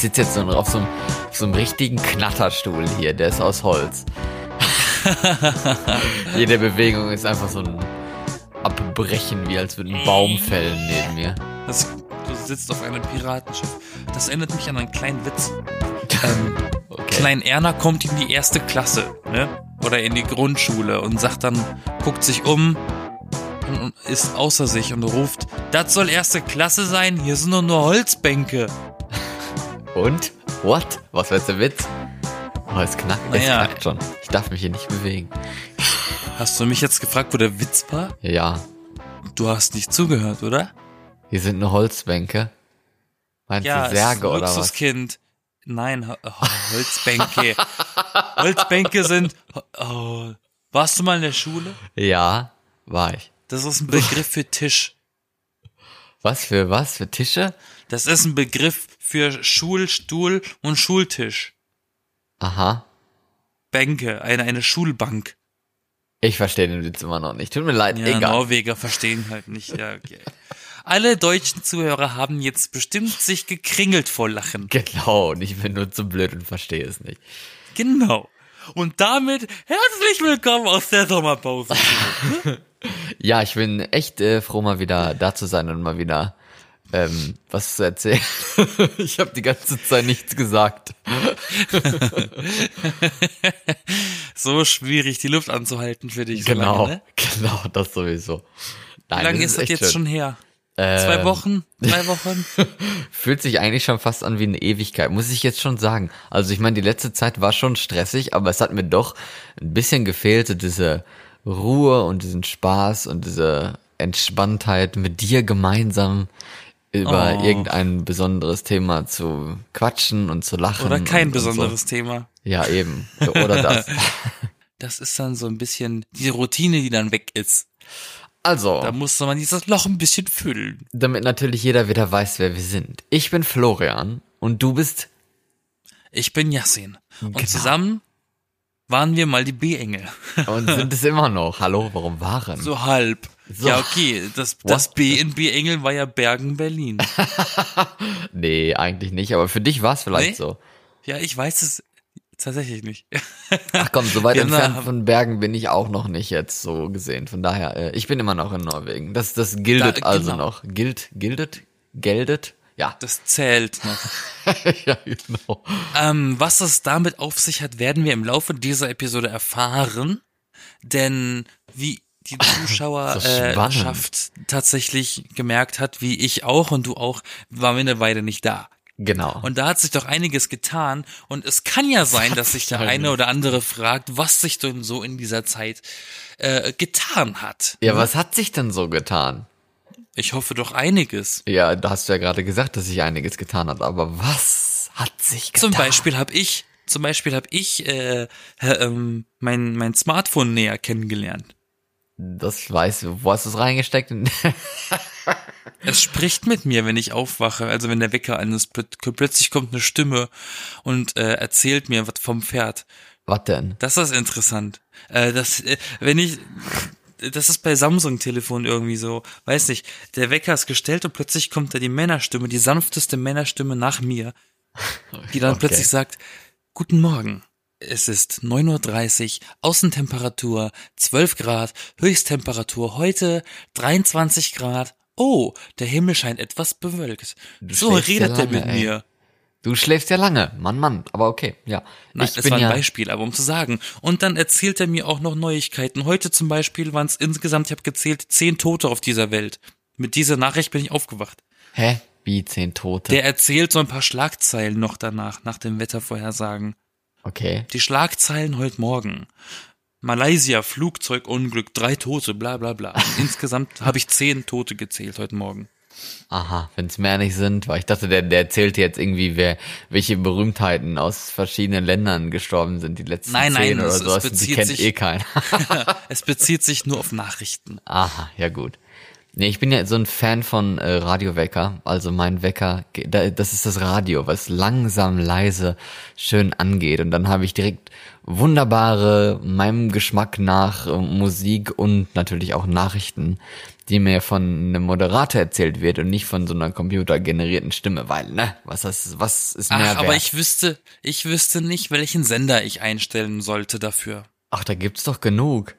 sitze jetzt so auf so, einem, auf so einem richtigen Knatterstuhl hier, der ist aus Holz. Jede Bewegung ist einfach so ein Abbrechen, wie als würde ein Baum fällen neben mir. Das, du sitzt auf einem Piratenschiff. Das erinnert mich an einen kleinen Witz. Ähm, Okay. Klein Erna kommt in die erste Klasse, ne? Oder in die Grundschule und sagt dann, guckt sich um und und ist außer sich und ruft, das soll erste Klasse sein, hier sind doch nur Holzbänke. Und? What? Was war jetzt der Witz? Oh, es knackt, es Naja. knackt schon. Ich darf mich hier nicht bewegen. Hast du mich jetzt gefragt, wo der Witz war? Ja, Du hast nicht zugehört, oder? hier sind nur Holzbänke. Meinst du Särge oder was? Luxuskind. Nein, Ho- Holzbänke. Holzbänke sind. Oh, warst du mal in der Schule? Ja, war ich. Das ist ein Begriff für Tisch. Was für was? Für Tische? Das ist ein Begriff für Schulstuhl und Schultisch. Aha. Bänke, eine, eine Schulbank. Ich verstehe den Witz immer noch nicht. Tut mir leid, Ja, egal. Norweger verstehen halt nicht. Ja, okay. Alle deutschen Zuhörer haben jetzt bestimmt sich gekringelt vor Lachen. Genau, und ich bin nur zu blöd und verstehe es nicht. Genau. Und damit herzlich willkommen aus der Sommerpause. Ja, ich bin echt äh, froh, mal wieder da zu sein und mal wieder ähm, was zu erzählen. ich habe die ganze Zeit nichts gesagt. so schwierig, die Luft anzuhalten für dich. Genau, So lange, ne? genau, das sowieso. Nein, Wie lange das ist das jetzt schön. schon her? Ähm, Zwei Wochen? Drei Wochen? Fühlt sich eigentlich schon fast an wie eine Ewigkeit, muss ich jetzt schon sagen. Also ich meine, die letzte Zeit war schon stressig, aber es hat mir doch ein bisschen gefehlt, diese Ruhe und diesen Spaß und diese Entspanntheit mit dir gemeinsam über Oh. irgendein besonderes Thema zu quatschen und zu lachen. Oder kein und, besonderes Und Thema. so. Ja, eben. Oder das. Das ist dann so ein bisschen die Routine, die dann weg ist. Also, Da musste man dieses Loch ein bisschen füllen. damit natürlich jeder wieder weiß, wer wir sind. Ich bin Florian und du bist Ich bin Yassin. Und Genau. zusammen waren wir mal die B-Engel. und sind es immer noch. Hallo, warum waren? So halb. So. Ja, okay. Das, das B in B-Engel war ja Bergen, Berlin. Nee, eigentlich nicht, aber für dich war es vielleicht Nee? so. Ja, ich weiß es tatsächlich nicht. Ach komm, so weit Ja, entfernt na, von Bergen bin ich auch noch nicht jetzt so gesehen. Von daher, äh, ich bin immer noch in Norwegen. Das, das giltet Da, also genau. noch. Gilt, gildet, geldet? Ja. Das zählt noch. ja, genau. Ähm, was es damit auf sich hat, werden wir im Laufe dieser Episode erfahren. Denn wie die Zuschauerschaft spannend. tatsächlich gemerkt hat, wie ich auch und du auch, waren wir eine Weile nicht da. Genau. Und da hat sich doch einiges getan. Und es kann ja sein, dass sich der eine oder andere fragt, was sich denn so in dieser Zeit äh, getan hat. ja, was hat sich denn so getan? Ich hoffe doch einiges. Ja, da hast du ja gerade gesagt, dass sich einiges getan hat, aber was hat sich getan? Zum Beispiel habe ich, zum Beispiel habe ich äh, äh, ähm, mein mein Smartphone näher kennengelernt. Das weiß, wo hast du es reingesteckt? Es spricht mit mir, wenn ich aufwache. Also wenn der Wecker an ist, plöt- plötzlich kommt eine Stimme und äh, erzählt mir was vom Pferd. was denn? Das ist interessant. Äh, das, äh, wenn ich, das ist bei Samsung-Telefon irgendwie so, weiß nicht, der Wecker ist gestellt und plötzlich kommt da die Männerstimme, die sanfteste Männerstimme nach mir, die dann Okay. plötzlich sagt, guten Morgen. Es ist 9.30 Uhr, Außentemperatur 12 Grad, Höchsttemperatur heute 23 Grad. Oh, der Himmel scheint etwas bewölkt. Du so redet ja er mit ey. mir. Du schläfst ja lange. Mann, Mann. Aber okay, ja. Nein, ich das bin war ein ja, Beispiel, aber um zu sagen. Und dann erzählt er mir auch noch Neuigkeiten. Heute zum Beispiel waren es insgesamt, ich habe gezählt, zehn Tote auf dieser Welt. Mit dieser Nachricht bin ich aufgewacht. Hä? Wie zehn Tote? Der erzählt so ein paar Schlagzeilen noch danach, nach dem Wettervorhersagen. Okay. Die Schlagzeilen heute Morgen. Malaysia, Flugzeugunglück, drei Tote, bla bla bla. Insgesamt habe ich zehn Tote gezählt heute Morgen. Aha, wenn es mehr nicht sind, weil ich dachte, der, der erzählt jetzt irgendwie, wer, welche Berühmtheiten aus verschiedenen Ländern gestorben sind, die letzten Nein, nein, zehn oder es- so. es Die bezieht kennt sich- eh keiner. Es bezieht sich nur auf Nachrichten. Aha, ja gut. Nee, ich bin ja so ein Fan von äh, Radiowecker. Also mein Wecker, das ist das Radio, was langsam, leise, schön angeht. Und dann habe ich direkt wunderbare, meinem Geschmack nach äh, Musik und natürlich auch Nachrichten, die mir von einem Moderator erzählt wird und nicht von so einer computergenerierten Stimme, weil, ne, was ist, was ist mehr Ach, aber wert? ich wüsste, ich wüsste nicht, welchen Sender ich einstellen sollte dafür. Ach, da gibt's doch genug.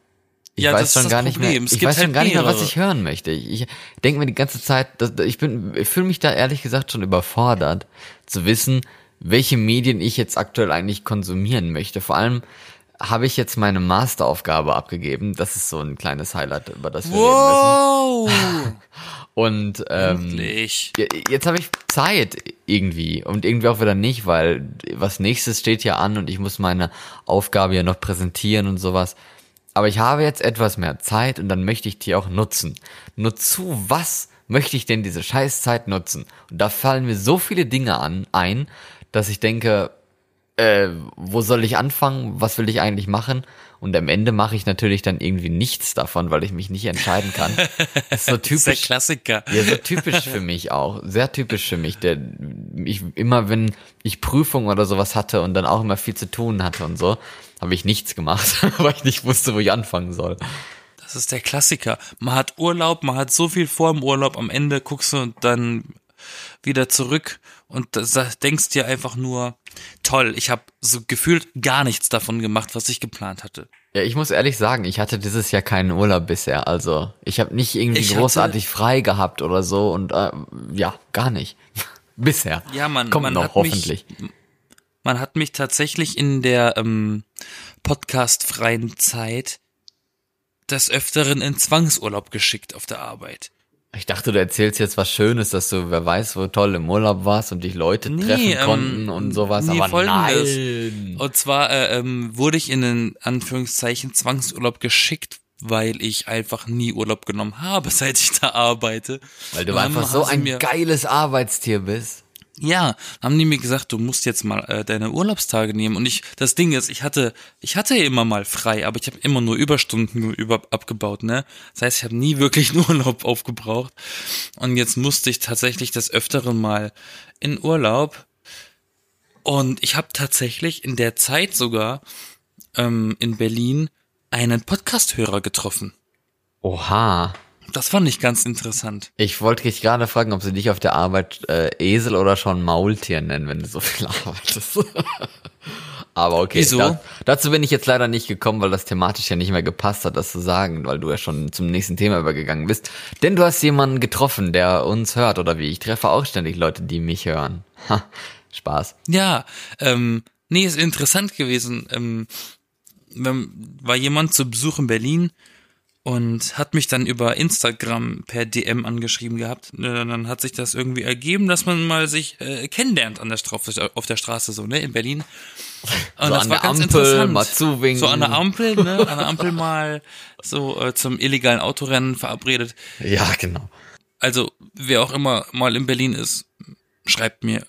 Ich Ja, weiß schon gar nicht Problem. mehr. Es Ich weiß schon halt gar nicht mehr, was ich hören möchte. Ich, ich denke mir die ganze Zeit, dass, ich bin, ich fühle mich da ehrlich gesagt schon überfordert, zu wissen, welche Medien ich jetzt aktuell eigentlich konsumieren möchte. Vor allem habe ich jetzt meine Masteraufgabe abgegeben. Das ist so ein kleines Highlight, über das wir reden Wow! müssen. Und ähm, Endlich. Jetzt habe ich Zeit irgendwie und irgendwie auch wieder nicht, weil was nächstes steht ja an und ich muss meine Aufgabe ja noch präsentieren und sowas. Aber ich habe jetzt etwas mehr Zeit und dann möchte ich die auch nutzen. Nur zu was möchte ich denn diese Scheißzeit nutzen? Und da fallen mir so viele Dinge an ein, dass ich denke, äh, wo soll ich anfangen? Was will ich eigentlich machen? Und am Ende mache ich natürlich dann irgendwie nichts davon, weil ich mich nicht entscheiden kann. Das ist so Das ist der typisch. Klassiker. Ja, so typisch für mich auch. Sehr typisch für mich. Der, ich, immer wenn ich Prüfungen oder sowas hatte und dann auch immer viel zu tun hatte und so, habe ich nichts gemacht, weil ich nicht wusste, wo ich anfangen soll. Das ist der Klassiker. Man hat Urlaub, man hat so viel vor im Urlaub, am Ende guckst du dann wieder zurück und denkst dir einfach nur, toll, ich habe so gefühlt gar nichts davon gemacht, was ich geplant hatte. Ja, ich muss ehrlich sagen, ich hatte dieses Jahr keinen Urlaub bisher. Also ich habe nicht irgendwie Ich großartig frei gehabt oder so und äh, ja, gar nicht. bisher. Ja, man, Kommt man noch hat hoffentlich. Mich, man hat mich tatsächlich in der ähm, podcastfreien Zeit des Öfteren in Zwangsurlaub geschickt auf der Arbeit. Ich dachte, du erzählst jetzt was Schönes, dass du, wer weiß, wo toll im Urlaub warst und dich Leute Nee, treffen ähm, konnten und sowas. nee, aber folgendes. nein. Und zwar äh, ähm, wurde ich in den Anführungszeichen Zwangsurlaub geschickt, weil ich einfach nie Urlaub genommen habe, seit ich da arbeite. Weil du einfach so haben sie ein geiles Arbeitstier bist. Ja, haben die mir gesagt, du musst jetzt mal äh, deine Urlaubstage nehmen. Und ich, das Ding ist, ich hatte, ich hatte immer mal frei, aber ich habe immer nur Überstunden über, abgebaut, ne? Das heißt, ich habe nie wirklich einen Urlaub aufgebraucht. Und jetzt musste ich tatsächlich des Öfteren mal in Urlaub. Und ich habe tatsächlich in der Zeit sogar ähm, in Berlin einen Podcast-Hörer getroffen. Oha. Das fand ich ganz interessant. Ich wollte dich gerade fragen, ob sie dich auf der Arbeit äh, Esel oder schon Maultier nennen, wenn du so viel arbeitest. Aber okay, Wieso? Da, dazu bin ich jetzt leider nicht gekommen, weil das thematisch ja nicht mehr gepasst hat, das zu sagen, weil du ja schon zum nächsten Thema übergegangen bist. Denn du hast jemanden getroffen, der uns hört, oder wie? Ich treffe auch ständig Leute, die mich hören. Ha, Spaß. Ja, ähm, nee, ist interessant gewesen. Ähm, war jemand zu Besuch in Berlin und hat mich dann über Instagram per DM angeschrieben gehabt. Äh, Dann hat sich das irgendwie ergeben, dass man mal sich äh, kennenlernt an der Straße, auf der Straße so, ne, in Berlin. Und So an der Ampel, mal zuwinken. So an der Ampel, ne, an der Ampel mal so äh, zum illegalen Autorennen verabredet. Ja, genau. Also, wer auch immer mal in Berlin ist, schreibt mir.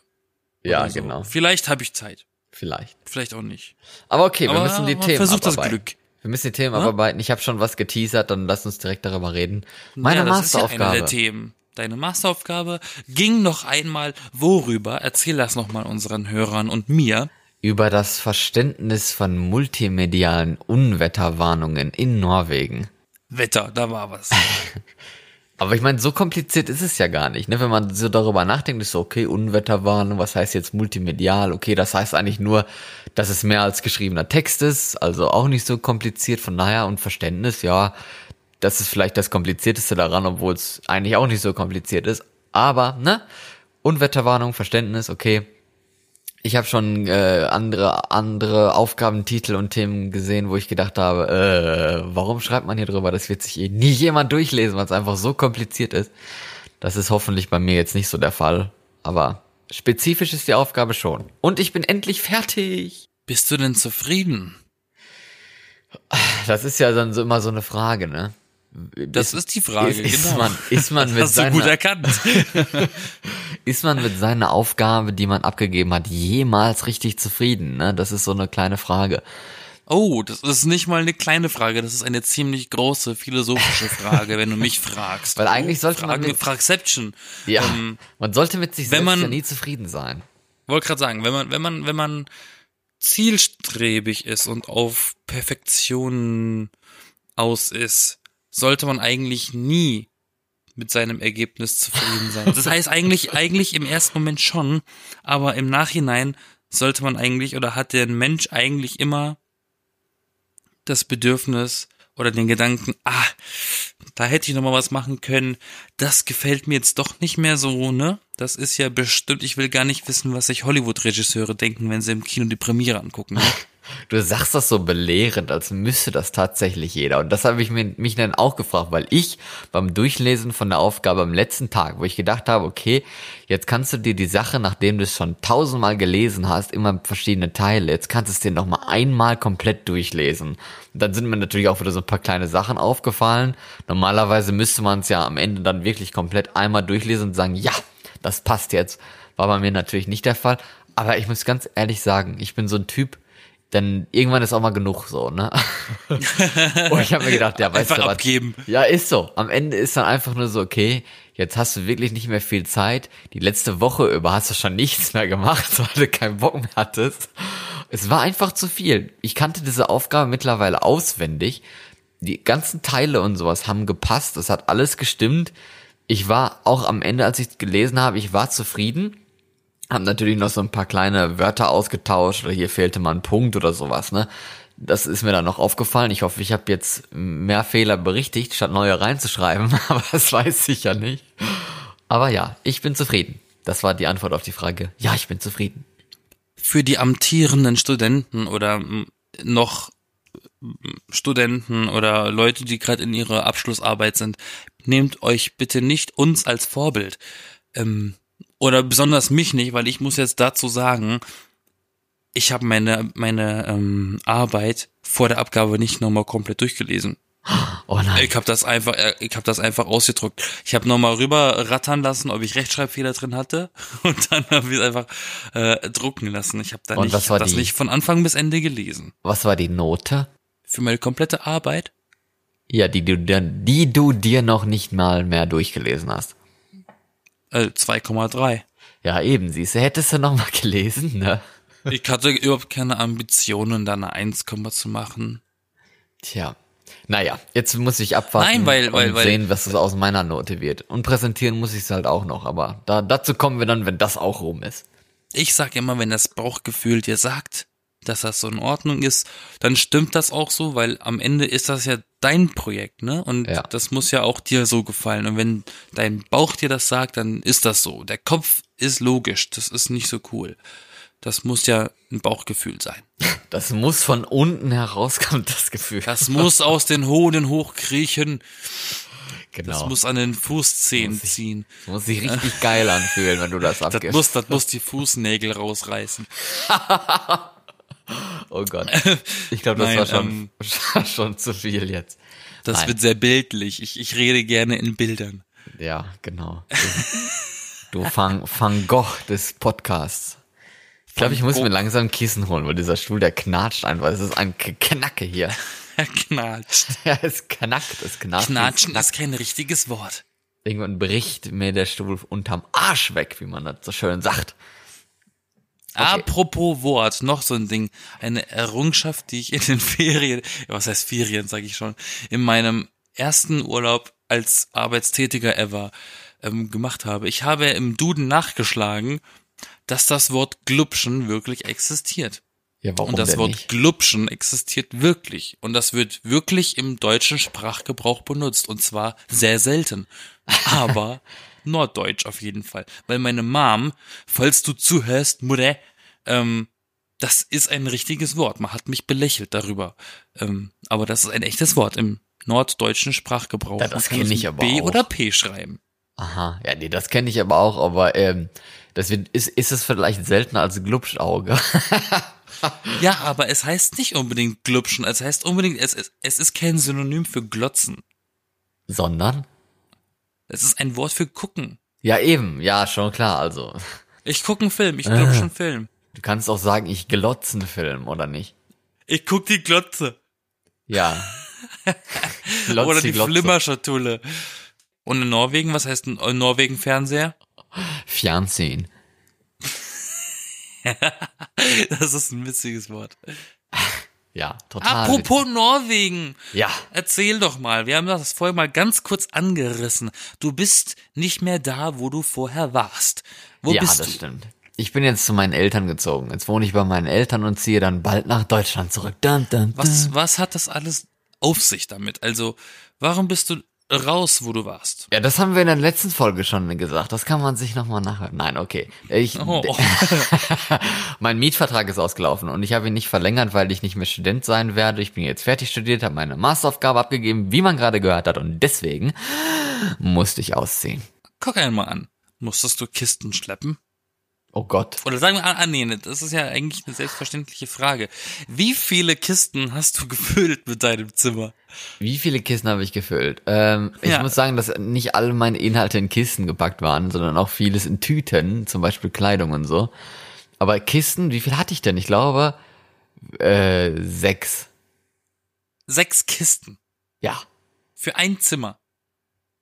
Ja, so. genau. Vielleicht habe ich Zeit. Vielleicht. Vielleicht auch nicht. Aber okay, wir Aber müssen die Themen versucht das. Glück. Wir müssen die Themen Ja? abarbeiten. Ich habe schon was geteasert, dann lass uns direkt darüber reden. Meine ja, das ist ja Masteraufgabe. eine der Themen. Deine Masteraufgabe ging noch einmal worüber? Erzähl das nochmal unseren Hörern und mir. über das Verständnis von multimedialen Unwetterwarnungen in Norwegen. Wetter, da war was. Aber ich meine, so kompliziert ist es ja gar nicht. Ne? Wenn man so darüber nachdenkt, ist so, okay, Unwetterwarnung, was heißt jetzt multimedial? Okay, das heißt eigentlich nur, dass es mehr als geschriebener Text ist, also auch nicht so kompliziert. Von daher und Verständnis, ja, das ist vielleicht das Komplizierteste daran, obwohl es eigentlich auch nicht so kompliziert ist. Aber, ne? Unwetterwarnung, Verständnis, okay. Ich habe schon äh, andere andere Aufgabentitel und Themen gesehen, wo ich gedacht habe, äh, warum schreibt man hier drüber? Das wird sich eh nie jemand durchlesen, weil es einfach so kompliziert ist. Das ist hoffentlich bei mir jetzt nicht so der Fall, aber spezifisch ist die Aufgabe schon. Und ich bin endlich fertig. Bist du denn zufrieden? Das ist ja dann so immer so eine Frage, ne? Das ist die Frage, ist, ist genau. man ist man mit seiner ist man mit seiner Aufgabe, die man abgegeben hat, jemals richtig zufrieden, ne? Das ist so eine kleine Frage. Oh, das ist nicht mal eine kleine Frage, das ist eine ziemlich große philosophische Frage, wenn du mich fragst. Weil eigentlich oh, sollte man Fragen, mit- Fragception. Ja, Ähm, man sollte mit sich selbst man- ja nie zufrieden sein. wollte gerade sagen, wenn man, wenn man, wenn man zielstrebig ist und auf Perfektion aus ist, sollte man eigentlich nie mit seinem Ergebnis zufrieden sein. Das heißt eigentlich, eigentlich im ersten Moment schon, aber im Nachhinein sollte man eigentlich oder hat der Mensch eigentlich immer das Bedürfnis oder den Gedanken, ah, da hätte ich noch mal was machen können. Das gefällt mir jetzt doch nicht mehr so, ne? Das ist ja bestimmt, ich will gar nicht wissen, was sich Hollywood-Regisseure denken, wenn sie im Kino die Premiere angucken. Ne? Du sagst das so belehrend, als müsste das tatsächlich jeder. Und das habe ich mir, mich dann auch gefragt, weil ich beim Durchlesen von der Aufgabe am letzten Tag, wo ich gedacht habe, okay, jetzt kannst du dir die Sache, nachdem du es schon tausendmal gelesen hast, immer verschiedene Teile, jetzt kannst du es dir nochmal einmal komplett durchlesen. Und dann sind mir natürlich auch wieder so ein paar kleine Sachen aufgefallen. Normalerweise müsste man es ja am Ende dann wirklich komplett einmal durchlesen und sagen, ja, das passt jetzt. War bei mir natürlich nicht der Fall. Aber ich muss ganz ehrlich sagen, ich bin so ein Typ, denn irgendwann ist auch mal genug so, ne? und ich habe mir gedacht, ja, weißt Einfach du was? abgeben. Ja, ist so. Am Ende ist dann einfach nur so, okay, jetzt hast du wirklich nicht mehr viel Zeit. Die letzte Woche über hast du schon nichts mehr gemacht, weil du keinen Bock mehr hattest. Es war einfach zu viel. Ich kannte diese Aufgabe mittlerweile auswendig. Die ganzen Teile und sowas haben gepasst. Es hat alles gestimmt. Ich war auch am Ende, als ich gelesen habe, ich war zufrieden. Hab natürlich noch so ein paar kleine Wörter ausgetauscht oder hier fehlte mal ein Punkt oder sowas, ne? Das ist mir dann noch aufgefallen. Ich hoffe, ich habe jetzt mehr Fehler berichtigt, statt neue reinzuschreiben, aber das weiß ich ja nicht. Aber ja, ich bin zufrieden. Das war die Antwort auf die Frage. Ja, ich bin zufrieden. Für die amtierenden Studenten oder mm, noch mm, Studenten oder Leute, die gerade in ihrer Abschlussarbeit sind, nehmt euch bitte nicht uns als Vorbild. Ähm, oder besonders mich nicht, weil ich muss jetzt dazu sagen, ich habe meine meine ähm, Arbeit vor der Abgabe nicht nochmal komplett durchgelesen. Oh nein. Ich habe das einfach, äh, ich habe das einfach ausgedruckt. Ich habe nochmal rüber rattern lassen, ob ich Rechtschreibfehler drin hatte, und dann habe ich es einfach äh, drucken lassen. Ich habe da Und nicht, was ich war hab das die- nicht von Anfang bis Ende gelesen. Was war die Note? Für meine komplette Arbeit Ja, die du die du dir noch nicht mal mehr durchgelesen hast. Äh, 2,3. Ja, eben, siehst du, hättest du noch mal gelesen, ne? Ich hatte überhaupt keine Ambitionen, da eine 1, zu machen. Tja. Naja, jetzt muss ich abwarten Nein, weil- und weil- weil- sehen, was es aus meiner Note wird. Und präsentieren muss ich es halt auch noch, aber da, dazu kommen wir dann, wenn das auch rum ist. Ich sag immer, wenn das Bauchgefühl dir sagt, dass das so in Ordnung ist, dann stimmt das auch so, weil am Ende ist das ja dein Projekt, ne? Und Ja. das muss ja auch dir so gefallen. Und wenn dein Bauch dir das sagt, dann ist das so. Der Kopf ist logisch, das ist nicht so cool. Das muss ja ein Bauchgefühl sein. Das muss von unten herauskommen, das Gefühl. Das muss aus den Hoden hochkriechen. genau. Das muss an den Fußzehen Muss ich- ziehen. Das muss sich richtig geil anfühlen, wenn du das Das abgibst. muss, das muss die Fußnägel rausreißen. oh Gott. Ich glaube, das Nein, war schon, schon zu viel jetzt. Das Nein. wird sehr bildlich. Ich, ich rede gerne in Bildern. Ja, genau. Du, Van, Van Gogh des Podcasts. Ich glaube, ich muss mir langsam ein Kissen holen, weil dieser Stuhl, der knatscht einfach. Es ist ein Knacke hier. Er knatscht. Ja, es knackt, es knatscht. Knatschen ist kein richtiges Wort. Irgendwann bricht mir der Stuhl unterm Arsch weg, wie man das so schön sagt. Apropos Wort, noch so ein Ding. Eine Errungenschaft, die ich in den Ferien, was heißt Ferien, sage ich schon, in meinem ersten Urlaub als Arbeitstätiger ever ähm, gemacht habe. Ich habe im Duden nachgeschlagen, dass das Wort Glubschen wirklich existiert. Ja, warum Und das denn Wort nicht? Glubschen existiert wirklich. Und das wird wirklich im deutschen Sprachgebrauch benutzt. Und zwar sehr selten. Aber norddeutsch auf jeden Fall. Weil meine Mom, falls du zuhörst, Mutter, ähm, das ist ein richtiges Wort. Man hat mich belächelt darüber. Ähm, aber das ist ein echtes Wort im norddeutschen Sprachgebrauch. Ja, das Man kann kenn es ich aber B auch. oder P schreiben. Aha, ja, nee, das kenne ich aber auch, aber ähm, das wird, ist, ist es vielleicht seltener als Glubschauge. Ja, aber es heißt nicht unbedingt glubschen. Es heißt unbedingt, es, es, es ist kein Synonym für glotzen. Sondern? Es ist ein Wort für gucken. Ja, eben, ja, schon klar, also. Ich gucke einen Film, ich glotze einen Film. Du kannst auch sagen, ich glotze einen Film, oder nicht? Ich guck die Glotze. Ja. Glotz Oder die Glotze. Flimmerschatulle. Und in Norwegen, was heißt in Norwegen Fernseher? Fernsehen. Das ist ein witziges Wort. Ja, total. Apropos Norwegen. Ja. Erzähl doch mal. Wir haben das vorher mal ganz kurz angerissen. Du bist nicht mehr da, wo du vorher warst. Wo ja, bist das du? stimmt. Ich bin jetzt zu meinen Eltern gezogen. Jetzt wohne ich bei meinen Eltern und ziehe dann bald nach Deutschland zurück. Dun, dun, dun. Was, was hat das alles auf sich damit? Also, warum bist du raus, wo du warst? Ja, das haben wir in der letzten Folge schon gesagt. Das kann man sich nochmal nachhören. Nein, okay. Ich, Oh. mein Mietvertrag ist ausgelaufen und ich habe ihn nicht verlängert, weil ich nicht mehr Student sein werde. Ich bin jetzt fertig studiert, habe meine Masteraufgabe abgegeben, wie man gerade gehört hat. Und deswegen musste ich ausziehen. Guck einmal an. Musstest du Kisten schleppen? Oh Gott. Oder sagen wir, ah, ah, nee, das ist ja eigentlich eine selbstverständliche Frage. Wie viele Kisten hast du gefüllt mit deinem Zimmer? Wie viele Kisten habe ich gefüllt? Ähm, ich Ja. muss sagen, dass nicht alle meine Inhalte in Kisten gepackt waren, sondern auch vieles in Tüten, zum Beispiel Kleidung und so. Aber Kisten, wie viel hatte ich denn? Ich glaube, äh, sechs. Sechs Kisten Ja. für ein Zimmer.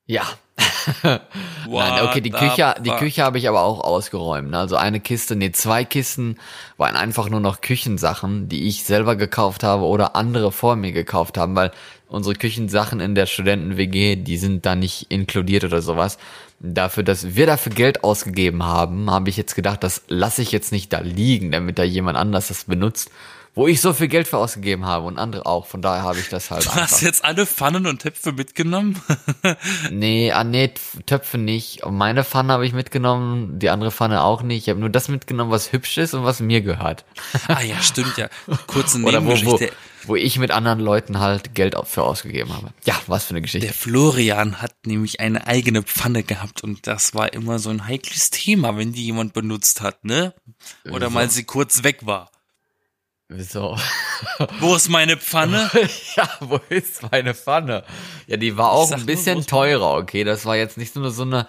Ja. Nein, okay, die Küche, die? Küche habe ich aber auch ausgeräumt. ne? Also eine Kiste, nee, zwei Kisten waren einfach nur noch Küchensachen, die ich selber gekauft habe oder andere vor mir gekauft haben, weil unsere Küchensachen in der Studenten-WG, die sind da nicht inkludiert oder sowas. Dafür, dass wir dafür Geld ausgegeben haben, habe ich jetzt gedacht, das lasse ich jetzt nicht da liegen, damit da jemand anders das benutzt, wo ich so viel Geld für ausgegeben habe und andere auch. Von daher habe ich das halt Du einfach. hast jetzt alle Pfannen und Töpfe mitgenommen? Nee, ah, nee, Töpfe nicht. Meine Pfanne habe ich mitgenommen, die andere Pfanne auch nicht. Ich habe nur das mitgenommen, was hübsch ist und was mir gehört. ah ja, stimmt ja. Kurze Oder wo, wo, Nebengeschichte. wo ich mit anderen Leuten halt Geld für ausgegeben habe. Ja, was für eine Geschichte. Der Florian hat nämlich eine eigene Pfanne gehabt und das war immer so ein heikles Thema, wenn die jemand benutzt hat, ne? Oder Wieso? mal sie kurz weg war. Wieso? Wo ist meine Pfanne? ja, wo ist meine Pfanne? Ja, die war auch ein nur, bisschen ist teurer, okay? Das war jetzt nicht nur so eine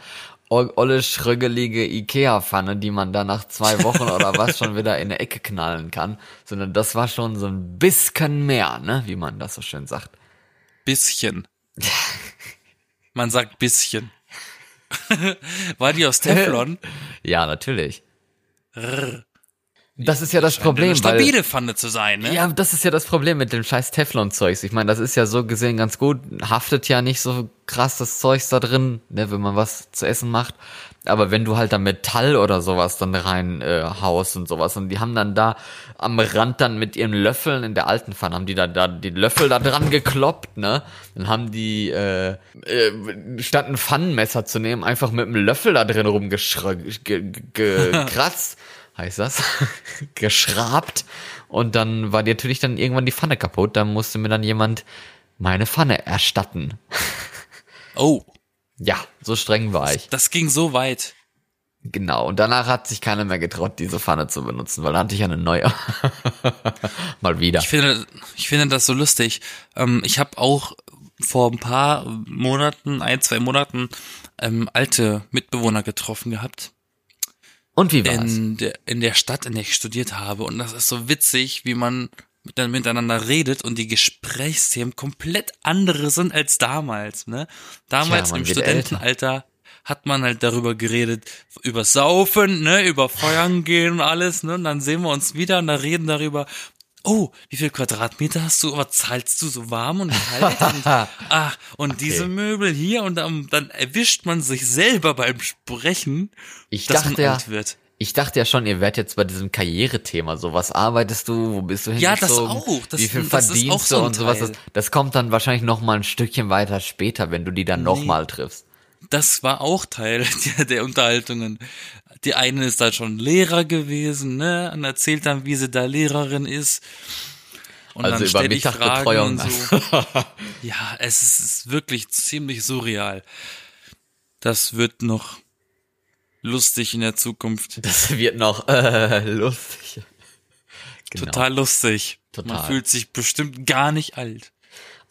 olle, schrögelige Ikea-Pfanne, die man da nach zwei Wochen oder was schon wieder in eine Ecke knallen kann, sondern das war schon so ein bisschen mehr, ne? Wie man das so schön sagt. Bisschen. Man sagt bisschen. War die aus Teflon? Ja, natürlich. Das ist ja das Problem, eine weil stabile Pfanne zu sein, ne? ja, das ist ja das Problem mit dem scheiß Teflon-Zeugs. Ich meine, das ist ja so gesehen ganz gut, haftet ja nicht so krass das Zeugs da drin, ne, wenn man was zu essen macht. Aber wenn du halt da Metall oder sowas dann rein äh, haust und sowas und die haben dann da am Rand dann mit ihren Löffeln in der alten Pfanne haben die da, da die Löffel da dran gekloppt, ne? Dann haben die äh, äh, statt ein Pfannenmesser zu nehmen, einfach mit einem Löffel da drin rumgekratzt. Heißt das, geschrabt und dann war die natürlich dann irgendwann die Pfanne kaputt, dann musste mir dann jemand meine Pfanne erstatten. Oh, Ja, so streng war ich. das ging so weit. Genau, und danach hat sich keiner mehr getraut, diese Pfanne zu benutzen, weil dann hatte ich eine neue. Mal wieder. Ich finde, ich finde das so lustig. Ähm, ich habe auch vor ein paar Monaten, ein, zwei Monaten, ähm, alte Mitbewohner getroffen gehabt. Und wie war's? in der, in der Stadt, in der ich studiert habe. Und das ist so witzig, wie man dann miteinander redet und die Gesprächsthemen komplett andere sind als damals. Ne? Damals man im Studentenalter hat man halt darüber geredet, über Saufen, ne, über Feuern gehen und alles, ne? Und dann sehen wir uns wieder und da reden darüber, oh, wie viel Quadratmeter hast du, was zahlst du so warm und kalt? und, ah, und diese Möbel hier und dann, dann erwischt man sich selber beim Sprechen, Ich dass dachte man ja, alt wird. ich dachte ja schon, ihr wärt jetzt bei diesem Karrierethema so, was arbeitest du, wo bist du Ja, das hingezogen, auch. Das- wie viel das verdienst auch so du und sowas. Das, das kommt dann wahrscheinlich noch mal ein Stückchen weiter später, wenn du die dann noch mal triffst. das war auch Teil der, der Unterhaltungen. Die eine ist dann schon Lehrer gewesen, ne, und erzählt dann, wie sie da Lehrerin ist. Und Also dann über Mittagbetreuung. und so. Ja, es ist, es ist wirklich ziemlich surreal. Das wird noch lustig in der Zukunft. Das wird noch äh, lustig. Genau. Total lustig. Total. Man fühlt sich bestimmt gar nicht alt.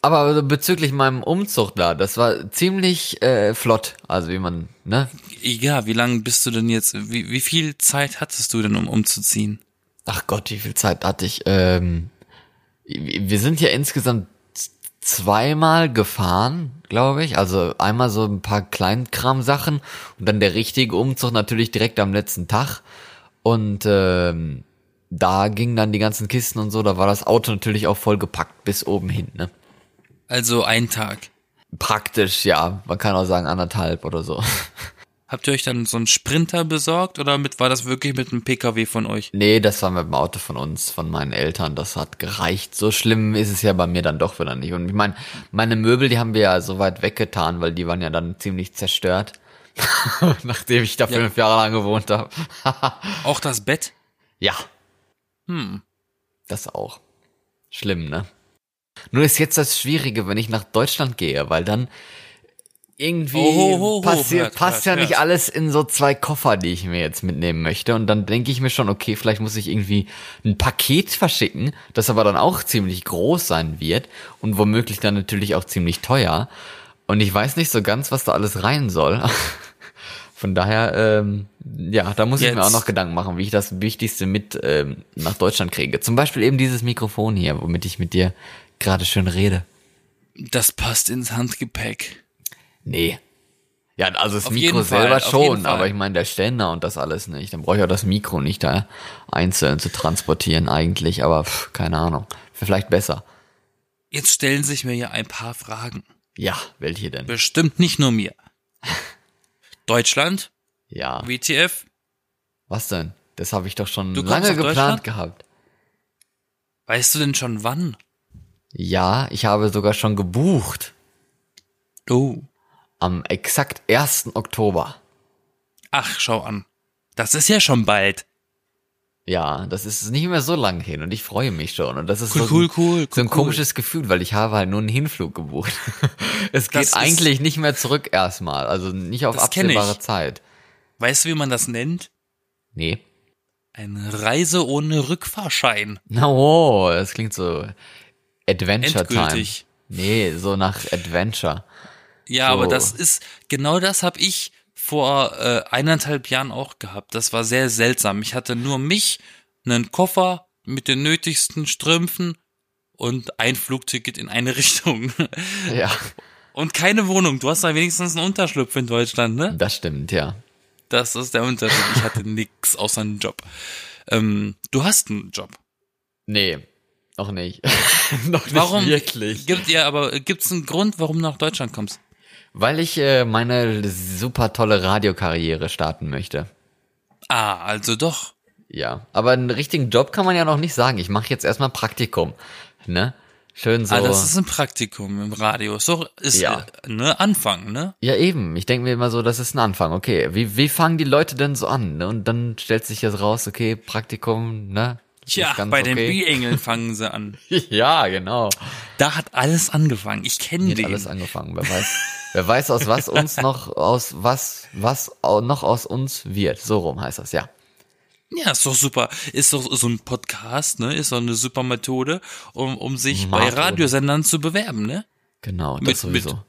Aber bezüglich meinem Umzug da, das war ziemlich äh, flott. Also wie man, ne? Ja, wie lange bist du denn jetzt, wie, wie viel Zeit hattest du denn, um umzuziehen? Ach Gott, wie viel Zeit hatte ich? Ähm, wir sind ja insgesamt zweimal gefahren, glaube ich. Also einmal so ein paar Kleinkram-Sachen und dann der richtige Umzug natürlich direkt am letzten Tag. Und ähm, da gingen dann die ganzen Kisten und so, da war das Auto natürlich auch voll gepackt bis oben hin, ne? Also ein Tag. Praktisch, ja. Man kann auch sagen anderthalb oder so. Habt ihr euch dann so einen Sprinter besorgt oder mit, war das wirklich mit einem PKW von euch? Nee, das war mit dem Auto von uns, von meinen Eltern. Das hat gereicht. So schlimm ist es ja bei mir dann doch wieder nicht. Und ich meine, meine Möbel, die haben wir ja so weit weggetan, weil die waren ja dann ziemlich zerstört. Nachdem ich da Ja. fünf Jahre lang gewohnt habe. Auch das Bett? ja, Hm. das auch. Schlimm, ne? Nur ist jetzt das Schwierige, wenn ich nach Deutschland gehe, weil dann irgendwie Oh, ho, ho, passiert, hört, passt hört, ja nicht hört. alles in so zwei Koffer, die ich mir jetzt mitnehmen möchte. Und dann denke ich mir schon, okay, vielleicht muss ich irgendwie ein Paket verschicken, das aber dann auch ziemlich groß sein wird und womöglich dann natürlich auch ziemlich teuer. Und ich weiß nicht so ganz, was da alles rein soll. Von daher, ähm, ja, da muss ich mir Jetzt- auch noch Gedanken machen, wie ich das Wichtigste mit ähm, nach Deutschland kriege. Zum Beispiel eben dieses Mikrofon hier, womit ich mit dir gerade schön rede. Das passt ins Handgepäck. Nee. Ja, also das Auf Mikro Fall, selber auf schon, Fall. aber ich meine der Ständer und das alles nicht. Dann brauche ich auch das Mikro nicht da einzeln zu transportieren eigentlich, aber pff, keine Ahnung. Vielleicht besser. Jetzt stellen sich mir hier ein paar Fragen. Ja, welche denn? Bestimmt nicht nur mir. Deutschland, Ja. WTF, Was denn? Das habe ich doch schon Du lange geplant gehabt. weißt du denn schon wann? Ja, ich habe sogar schon gebucht. Oh. Am exakt 1. Oktober. Ach, schau an. Das ist ja schon bald. Ja, das ist nicht mehr so lang hin und ich freue mich schon. Und das ist Cool, so, cool, ein, cool, so ein cool, komisches Gefühl, weil ich habe halt nur einen Hinflug gebucht. es Das geht ist- eigentlich nicht mehr zurück erstmal, also nicht auf Das absehbare Zeit. Weißt du, wie man das nennt? Nee. Eine Reise ohne Rückfahrschein. Na, oh, das klingt so Adventure Endgültig. Time. Nee, so nach Adventure. Ja, So. aber das ist, genau das habe ich vor äh, eineinhalb Jahren auch gehabt. Das war sehr seltsam. Ich hatte nur mich, einen Koffer mit den nötigsten Strümpfen und ein Flugticket in eine Richtung. Ja, Und keine Wohnung. Du hast da wenigstens einen Unterschlupf in Deutschland, ne? das stimmt, ja. Das ist der Unterschied. Ich hatte nix außer einen Job. Ähm, du hast einen Job. Nee, noch nicht. noch nicht Warum? wirklich. Gibt ja, aber gibt's einen Grund, warum du nach Deutschland kommst? Weil ich äh, meine super tolle Radiokarriere starten möchte. Ah, also doch. Ja, aber einen richtigen Job kann man ja noch nicht sagen. Ich mache jetzt erstmal Praktikum, ne? Schön so. Ah, das ist ein Praktikum im Radio. Ist doch, ist, Ja. äh, ne, Anfang, ne? ja, eben. Ich denke mir immer so, das ist ein Anfang. Okay, wie, wie fangen die Leute denn so an? Ne? Und dann stellt sich jetzt raus, okay, Praktikum, ne? Tja, bei den okay. Biengeln fangen sie an. Ja, genau. Da hat alles angefangen. Ich kenne Hier hat den. alles angefangen. Wer weiß, wer weiß, aus was uns noch, aus was, was noch aus uns wird. So rum heißt das, ja. Ja, ist doch super. Ist doch so ein Podcast, ne? Ist doch eine super Methode, um, um sich bei Methode. Radiosendern zu bewerben, ne? Genau, das Mit- sowieso. mit-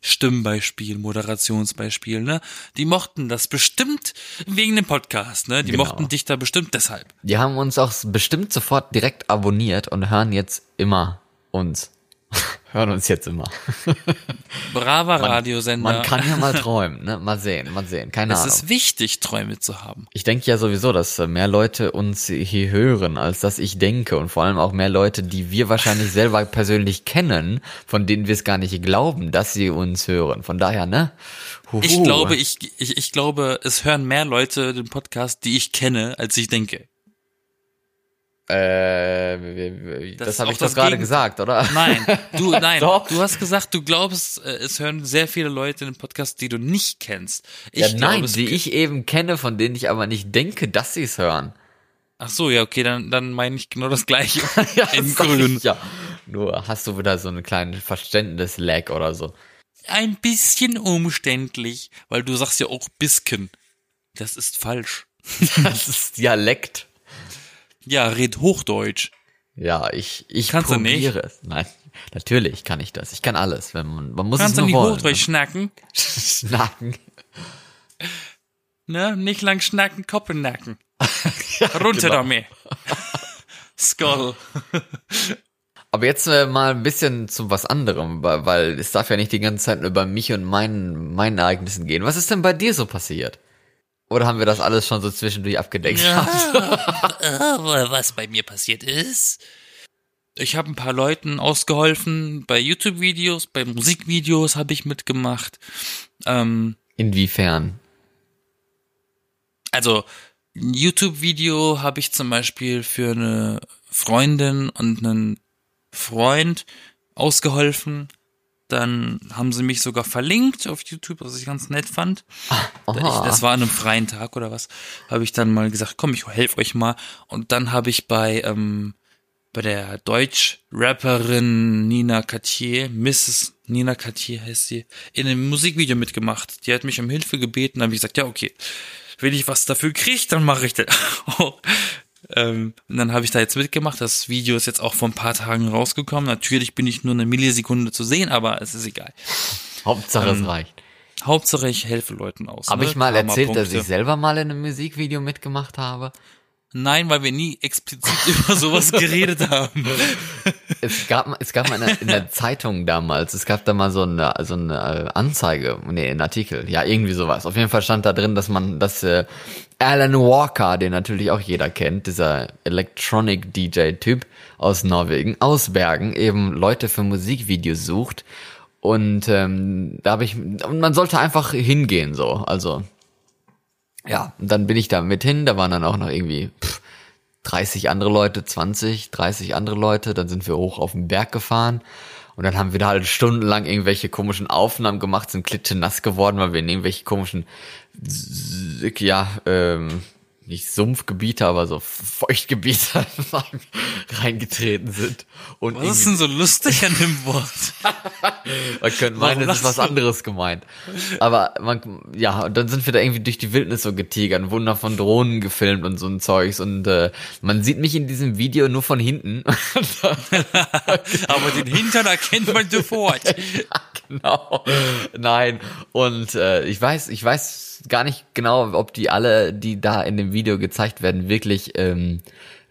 Stimmbeispiel, Moderationsbeispiel, ne? Die mochten das bestimmt wegen dem Podcast, ne? Die Genau. mochten dich da bestimmt deshalb. Die haben uns auch bestimmt sofort direkt abonniert und hören jetzt immer uns. hören uns jetzt immer. Braver Radiosender. Man kann ja mal träumen, ne? Mal sehen, mal sehen. Keine es Ahnung. ist wichtig, Träume zu haben. Ich denke ja sowieso, dass äh, mehr Leute uns hier hören, als dass ich denke. Und vor allem auch mehr Leute, die wir wahrscheinlich selber persönlich kennen, von denen wir es gar nicht glauben, dass sie uns hören. Von daher, ne? Huhu. Ich glaube, ich, ich, ich glaube, es hören mehr Leute den Podcast, die ich kenne, als ich denke. Äh, Das das, habe ich doch das gerade gesagt, oder? Nein, du, nein, du hast gesagt, du glaubst, äh, es hören sehr viele Leute den Podcast, die du nicht kennst. Ich ja, nein, es, die ich eben kenne, von denen ich aber nicht denke, dass sie es hören. ach so, ja, okay, dann, dann meine ich genau das Gleiche. in sag grün. ich Ja. Nur hast du wieder so einen kleinen Verständnis-Lag oder so. Ein bisschen umständlich, weil du sagst ja auch Bisken. Das ist falsch. Das ist Dialekt. Ja, red Hochdeutsch. Ja, ich, ich Kannst du nicht? probiere es. Nein, natürlich kann ich das. Ich kann alles. Wenn man, man muss Kannst es du nur nicht wollen. Hochdeutsch schnacken? Schnacken. Ne? Nicht lang schnacken, Koppen nacken. Runter genau. damit. Skull. Aber jetzt äh, mal ein bisschen zu was anderem, weil, weil es darf ja nicht die ganze Zeit nur über mich und meinen, meinen Ereignissen gehen. Was ist denn bei dir so passiert? Oder haben wir das alles schon so zwischendurch abgedeckt? Ja, was bei mir passiert ist. Ich habe ein paar Leuten ausgeholfen bei YouTube-Videos, bei Musikvideos habe ich mitgemacht. Ähm, Inwiefern? also ein YouTube-Video habe ich zum Beispiel für eine Freundin und einen Freund ausgeholfen. Dann haben sie mich sogar verlinkt auf YouTube, was ich ganz nett fand. Ich, Aha. das war an einem freien Tag oder was. Habe ich dann mal gesagt, komm, ich helfe euch mal. Und dann habe ich bei ähm, bei der Deutsch-Rapperin Nina Cartier, Mrs. Nina Cartier heißt sie, in einem Musikvideo mitgemacht. Die hat mich um Hilfe gebeten, habe ich gesagt, ja okay, wenn ich was dafür kriege, dann mache ich das auch. Ähm, und dann habe ich da jetzt mitgemacht. Das Video ist jetzt auch vor ein paar Tagen rausgekommen. Natürlich bin ich nur eine Millisekunde zu sehen, aber es ist egal. Hauptsache Ähm, es reicht. Hauptsache ich helfe Leuten aus. Habe ne? ich mal erzählt, dass ich selber mal in einem Musikvideo mitgemacht habe? Nein, weil wir nie explizit über sowas geredet haben. Es gab, es gab mal in der, in der Zeitung damals, es gab da mal so eine, so eine äh, Anzeige, nee, ein Artikel, ja, irgendwie sowas. Auf jeden Fall stand da drin, dass man, dass äh, Alan Walker, den natürlich auch jeder kennt, dieser Electronic DJ-Typ aus Norwegen, aus Bergen, eben Leute für Musikvideos sucht. Und ähm, da habe ich, man sollte einfach hingehen, so, also ja, und dann bin ich da mit hin, da waren dann auch noch irgendwie pff, 30 andere Leute, 20, 30 andere Leute, dann sind wir hoch auf den Berg gefahren und dann haben wir da halt stundenlang irgendwelche komischen Aufnahmen gemacht, sind klitschenass geworden, weil wir in irgendwelche komischen, ja, ähm, nicht Sumpfgebiete, aber so Feuchtgebiete reingetreten sind. Und Was ist denn so lustig an dem Wort? man könnte meinen, es ist was anderes gemeint. Aber man, ja, und dann sind wir da irgendwie durch die Wildnis so getigert, da von Drohnen gefilmt und so ein Zeugs. Und äh, man sieht mich in diesem Video nur von hinten. Aber den Hintern erkennt man sofort. genau. Nein. Und äh, ich weiß, ich weiß gar nicht genau, ob die alle, die da in dem Video gezeigt werden, wirklich ähm,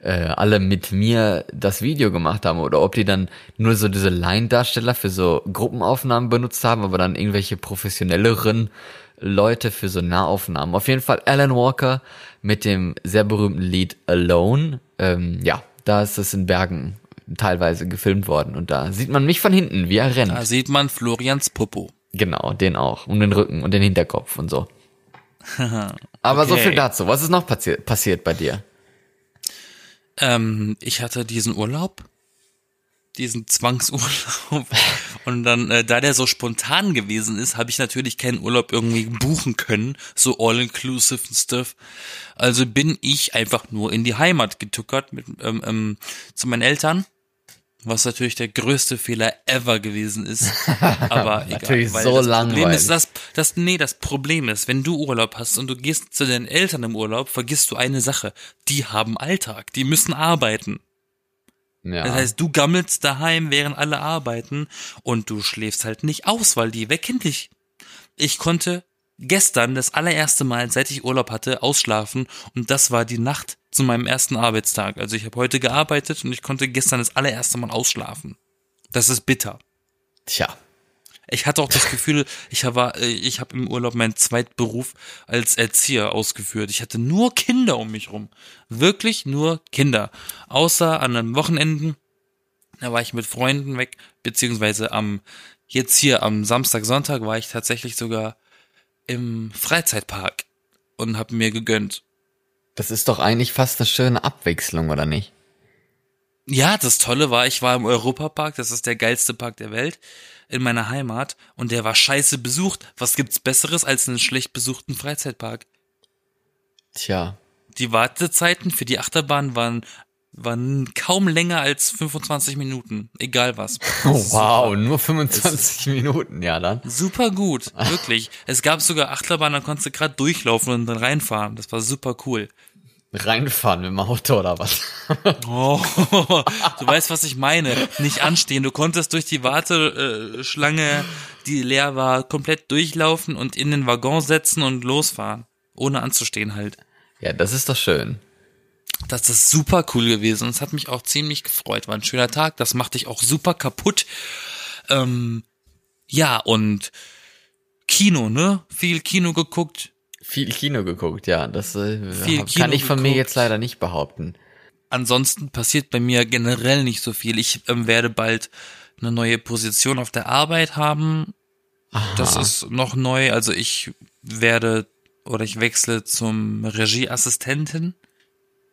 äh, alle mit mir das Video gemacht haben oder ob die dann nur so diese Laiendarsteller für so Gruppenaufnahmen benutzt haben, aber dann irgendwelche professionelleren Leute für so Nahaufnahmen. Auf jeden Fall Alan Walker mit dem sehr berühmten Lied Alone. Ähm, ja, da ist es in Bergen teilweise gefilmt worden und da sieht man mich von hinten, wie er rennt. Da sieht man Florians Popo. Genau, den auch. Und den Rücken und den Hinterkopf und so. Aber so Okay. viel dazu. Was ist noch passi passiert bei dir? Ähm, ich hatte diesen Urlaub, diesen Zwangsurlaub. Und dann, äh, da der so spontan gewesen ist, habe ich natürlich keinen Urlaub irgendwie buchen können, so all-inclusive und stuff. Also bin ich einfach nur in die Heimat getuckert mit, ähm, ähm, zu meinen Eltern. Was natürlich der größte Fehler ever gewesen ist. Aber egal. Natürlich weil so das Problem langweilig. ist, das, das, nee, das Problem ist, wenn du Urlaub hast und du gehst zu deinen Eltern im Urlaub, vergisst du eine Sache. Die haben Alltag. Die müssen arbeiten. Ja. Das heißt, du gammelst daheim, während alle arbeiten und du schläfst halt nicht aus, weil die wecken dich. Ich konnte gestern das allererste Mal, seit ich Urlaub hatte, ausschlafen und das war die Nacht zu meinem ersten Arbeitstag. Also ich habe heute gearbeitet und ich konnte gestern das allererste Mal ausschlafen. Das ist bitter. Tja. Ich hatte auch das Gefühl, ich habe ich habe im Urlaub meinen Zweitberuf als Erzieher ausgeführt. Ich hatte nur Kinder um mich rum. Wirklich nur Kinder. Außer an den Wochenenden, da war ich mit Freunden weg, beziehungsweise am, jetzt hier am Samstag, Sonntag war ich tatsächlich sogar im Freizeitpark und habe mir gegönnt. Das ist doch eigentlich fast eine schöne Abwechslung, oder nicht? Ja, das Tolle war, ich war im Europapark, das ist der geilste Park der Welt, in meiner Heimat, und der war scheiße besucht. Was gibt's Besseres als einen schlecht besuchten Freizeitpark? Tja. Die Wartezeiten für die Achterbahn waren, waren kaum länger als 25 Minuten, egal was. Oh, wow, nur 25 Minuten, ja dann. Super gut, wirklich. Es gab sogar Achterbahn, da konntest du gerade durchlaufen und dann reinfahren. Das war super cool. Reinfahren mit dem Auto oder was? Oh, du weißt, was ich meine. Nicht anstehen. Du konntest durch die Warteschlange, die leer war, komplett durchlaufen und in den Waggon setzen und losfahren. Ohne anzustehen halt. Ja, das ist doch schön. Das ist super cool gewesen. Es hat mich auch ziemlich gefreut. War ein schöner Tag. Das machte ich auch super kaputt. Ähm, ja, und Kino, ne? Viel Kino geguckt. Viel Kino geguckt, ja. Das äh, kann ich von mir geguckt. jetzt leider nicht behaupten. Ansonsten passiert bei mir generell nicht so viel. Ich ähm, werde bald eine neue Position auf der Arbeit haben. Das ist noch neu. Also ich werde oder ich wechsle zum Regieassistenten.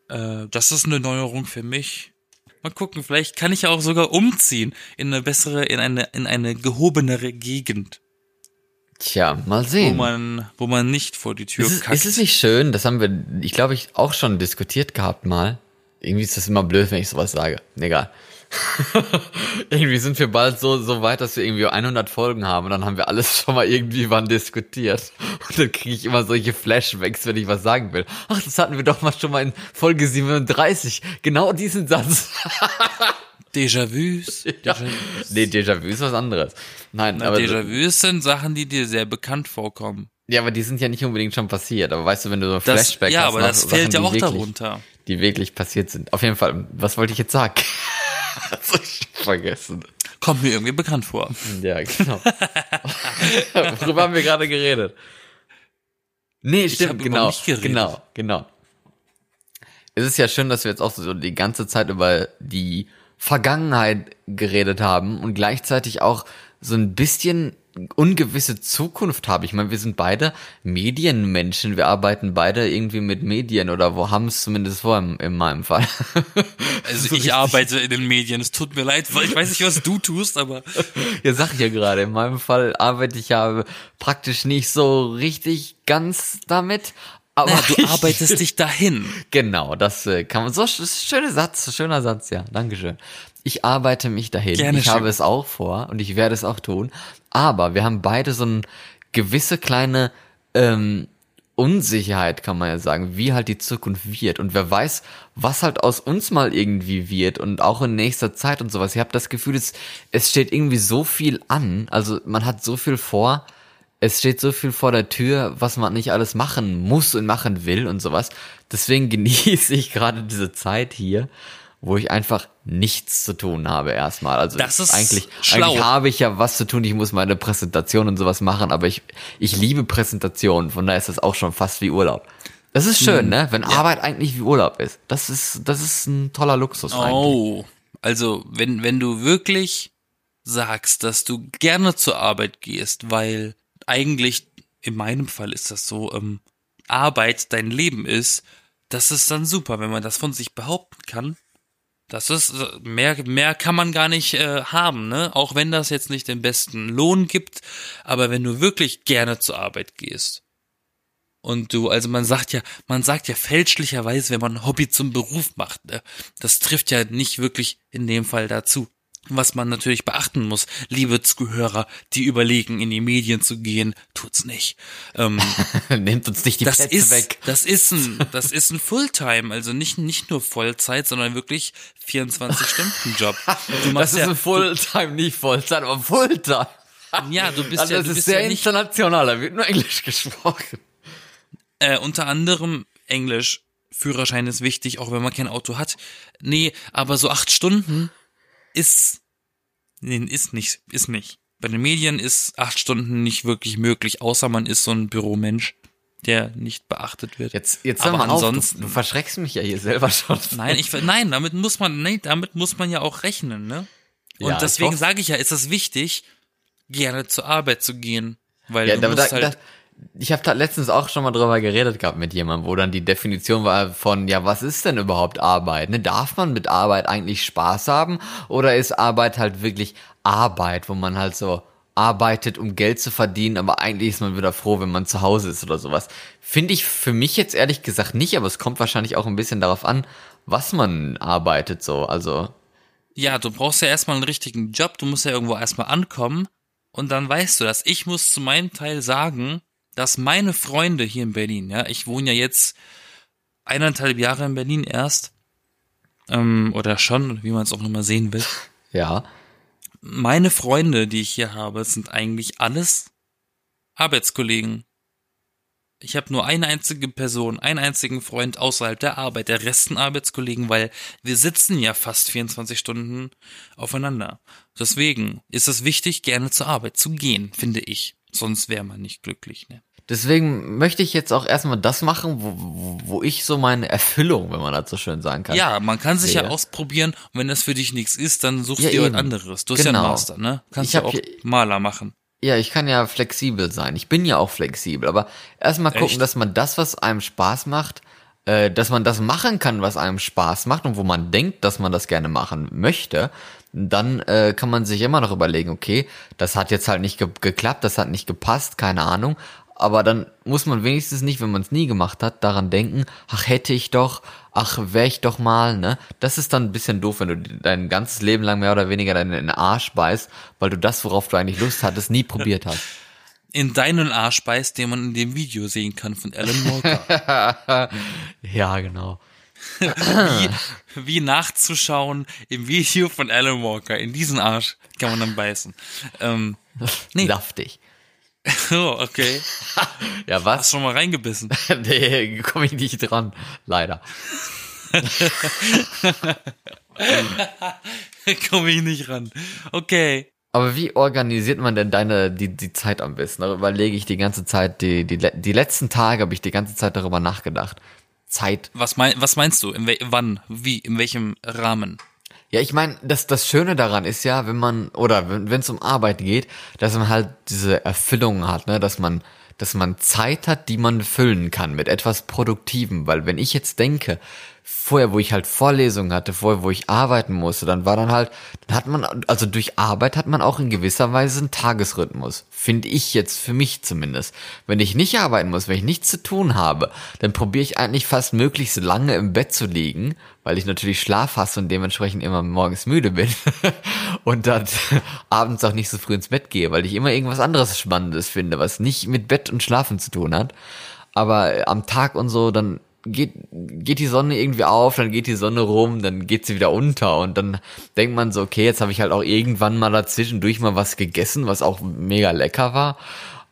Äh, das ist eine Neuerung für mich. Mal gucken, vielleicht kann ich ja auch sogar umziehen in eine bessere, in eine, in eine gehobenere Gegend, Tja, mal wo sehen. man, wo man nicht vor die Tür ist, es, kackt. ist es nicht schön? Das haben wir, ich glaube, ich auch schon diskutiert gehabt mal. Irgendwie ist das immer blöd, wenn ich sowas sage. Egal. irgendwie sind wir bald so, so weit, dass wir irgendwie 100 Folgen haben und dann haben wir alles schon mal irgendwie wann diskutiert. Und dann kriege ich immer solche Flashbacks, wenn ich was sagen will. Ach, das hatten wir doch mal schon mal in Folge 37. Genau diesen Satz. Déjà-vus. Ja. Déjà-vus. Nee, Déjà-vu ist was anderes. Nein, Na, aber, Déjà-vus sind Sachen, die dir sehr bekannt vorkommen. ja, aber die sind ja nicht unbedingt schon passiert. Aber weißt du, wenn du so ein Das, Flashback ja, hast, aber nach das Sachen, fällt ja auch wirklich, darunter. die wirklich passiert sind. Auf jeden Fall, was wollte ich jetzt sagen? ich vergessen. Kommt mir irgendwie bekannt vor. Ja, genau. Worüber haben wir gerade geredet? Nee, stimmt, hab über genau. mich geredet. Genau, genau. Es ist ja schön, dass wir jetzt auch so die ganze Zeit über die Vergangenheit geredet haben und gleichzeitig auch so ein bisschen ungewisse Zukunft habe. Ich meine, wir sind beide Medienmenschen. Wir arbeiten beide irgendwie mit Medien oder wo haben es zumindest vor, in, in meinem Fall. Also So ich arbeite in den Medien. Es tut mir leid, weil ich weiß nicht, was du tust, aber Ja, sag ich ja gerade. In meinem Fall arbeite ich ja praktisch nicht so richtig ganz damit. Aber naja, du arbeitest dich dahin. Genau, das äh, kann man so sch- schöner Satz, schöner Satz, ja. Dankeschön. Ich arbeite mich dahin. Gerne ich schön. habe es auch vor und ich werde es auch tun. Aber wir haben beide so eine gewisse kleine ähm, Unsicherheit, kann man ja sagen, wie halt die Zukunft wird. Und wer weiß, was halt aus uns mal irgendwie wird und auch in nächster Zeit und sowas. Ich habe das Gefühl, es, es steht irgendwie so viel an. Also man hat so viel vor. Es steht so viel vor der Tür, was man nicht alles machen muss und machen will und sowas. Deswegen genieße ich gerade diese Zeit hier, wo ich einfach nichts zu tun habe erstmal. Also Das ist eigentlich, schlau. eigentlich habe ich ja was zu tun. Ich muss meine Präsentation und sowas machen, aber ich, ich liebe Präsentationen. Von daher ist das auch schon fast wie Urlaub. Das ist Hm, schön, ne? Wenn Arbeit eigentlich wie Urlaub ist. Das ist, das ist ein toller Luxus eigentlich. Oh, also wenn wenn du wirklich sagst, dass du gerne zur Arbeit gehst, weil eigentlich in meinem Fall ist das so, ähm, Arbeit dein Leben ist, das ist dann super, wenn man das von sich behaupten kann. Das ist äh, mehr mehr kann man gar nicht äh, haben, ne? Auch wenn das jetzt nicht den besten Lohn gibt, aber wenn du wirklich gerne zur Arbeit gehst und du, also man sagt ja, man sagt ja fälschlicherweise, wenn man ein Hobby zum Beruf macht, ne? das trifft ja nicht wirklich in dem Fall dazu. Was man natürlich beachten muss, liebe Zuhörer, die überlegen, in die Medien zu gehen, tut's nicht. Ähm, Nehmt uns nicht die das Plätze ist, weg. das ist ein, das ist ein Fulltime, also nicht, nicht nur Vollzeit, sondern wirklich 24-Stunden-Job. Du Das ist ja, ein Fulltime, nicht Vollzeit, aber Fulltime. ja, du bist Also ja, das du ist bist sehr ja international, da wird nur Englisch gesprochen. Äh, unter anderem Englisch. Führerschein ist wichtig, auch wenn man kein Auto hat. Nee, aber so acht Stunden ist, nee, ist nicht, ist nicht. Bei den Medien ist acht Stunden nicht wirklich möglich, außer man ist so ein Büromensch, der nicht beachtet wird. Jetzt, jetzt aber mal auf, du, ansonsten, du verschreckst mich ja hier selber schon. nein, ich, nein, damit muss man, nein, damit muss man ja auch rechnen, ne? Und Ja, deswegen sage ich ja, ist es wichtig, gerne zur Arbeit zu gehen, weil Ja, du da, musst da, halt, da, ich habe letztens auch schon mal drüber geredet gehabt mit jemandem, wo dann die Definition war von, ja, was ist denn überhaupt Arbeit? Ne? Darf man mit Arbeit eigentlich Spaß haben? Oder ist Arbeit halt wirklich Arbeit, wo man halt so arbeitet, um Geld zu verdienen, aber eigentlich ist man wieder froh, wenn man zu Hause ist oder sowas. Finde ich für mich jetzt ehrlich gesagt nicht, aber es kommt wahrscheinlich auch ein bisschen darauf an, was man arbeitet so. Also, Ja, du brauchst ja erstmal einen richtigen Job, du musst ja irgendwo erstmal ankommen und dann weißt du das. Ich muss zu meinem Teil sagen, dass meine Freunde hier in Berlin, ja, ich wohne ja jetzt eineinhalb Jahre in Berlin erst, ähm, oder schon, wie man es auch nochmal sehen will. ja. Meine Freunde, die ich hier habe, sind eigentlich alles Arbeitskollegen. Ich habe nur eine einzige Person, einen einzigen Freund außerhalb der Arbeit, der Rest sind Arbeitskollegen, weil wir sitzen ja fast 24 Stunden aufeinander. Deswegen ist es wichtig, gerne zur Arbeit zu gehen, finde ich. Sonst wäre man nicht glücklich. Ne? Deswegen möchte ich jetzt auch erstmal das machen, wo, wo, ich so meine Erfüllung, wenn man das so schön sagen kann. Ja, man kann sich sehe. ja ausprobieren und wenn das für dich nichts ist, dann suchst Ja, du dir was anderes. Du hast ja Genau. einen Master, ne? Kannst Ich hab auch Maler machen. Ja, ich kann ja flexibel sein. Ich bin ja auch flexibel, aber erstmal gucken, Echt? dass man das, was einem Spaß macht, äh, dass man das machen kann, was einem Spaß macht und wo man denkt, dass man das gerne machen möchte, dann äh, kann man sich immer noch überlegen, okay, das hat jetzt halt nicht ge geklappt, das hat nicht gepasst, keine Ahnung. Aber dann muss man wenigstens nicht, wenn man es nie gemacht hat, daran denken, ach hätte ich doch, ach wäre ich doch mal, ne? Das ist dann ein bisschen doof, wenn du dein ganzes Leben lang mehr oder weniger deinen Arsch beißt, weil du das, worauf du eigentlich Lust hattest, nie probiert hast. In deinen Arsch beißt, den man in dem Video sehen kann von Alan Walker. Ja, genau. wie, wie nachzuschauen im Video von Alan Walker. In diesen Arsch kann man dann beißen. Ähm, nee. Saftig. oh, okay. Ja, Hast was? schon mal reingebissen. nee, komme ich nicht dran. Leider. Komme ich nicht ran. Okay. Aber wie organisiert man denn deine, die, die Zeit am besten? Darüber überlege ich die ganze Zeit, die, die, die letzten Tage habe ich die ganze Zeit darüber nachgedacht. Zeit. Was, mein, was meinst du? In wann? Wie? In welchem Rahmen? Ja, ich meine, das, das Schöne daran ist ja, wenn man, oder wenn es um Arbeit geht, dass man halt diese Erfüllung hat, ne, dass man, dass man Zeit hat, die man füllen kann mit etwas Produktivem. Weil wenn ich jetzt denke, vorher, wo ich halt Vorlesungen hatte, vorher, wo ich arbeiten musste, dann war dann halt, dann hat man, also durch Arbeit hat man auch in gewisser Weise einen Tagesrhythmus. Finde ich jetzt für mich zumindest. Wenn ich nicht arbeiten muss, wenn ich nichts zu tun habe, dann probiere ich eigentlich fast möglichst lange im Bett zu liegen, weil ich natürlich Schlaf hasse und dementsprechend immer morgens müde bin und dann abends auch nicht so früh ins Bett gehe, weil ich immer irgendwas anderes Spannendes finde, was nicht mit Bett und Schlafen zu tun hat. Aber am Tag und so, dann geht, geht die Sonne irgendwie auf, dann geht die Sonne rum, dann geht sie wieder unter und dann denkt man so, okay, jetzt habe ich halt auch irgendwann mal dazwischendurch mal was gegessen, was auch mega lecker war.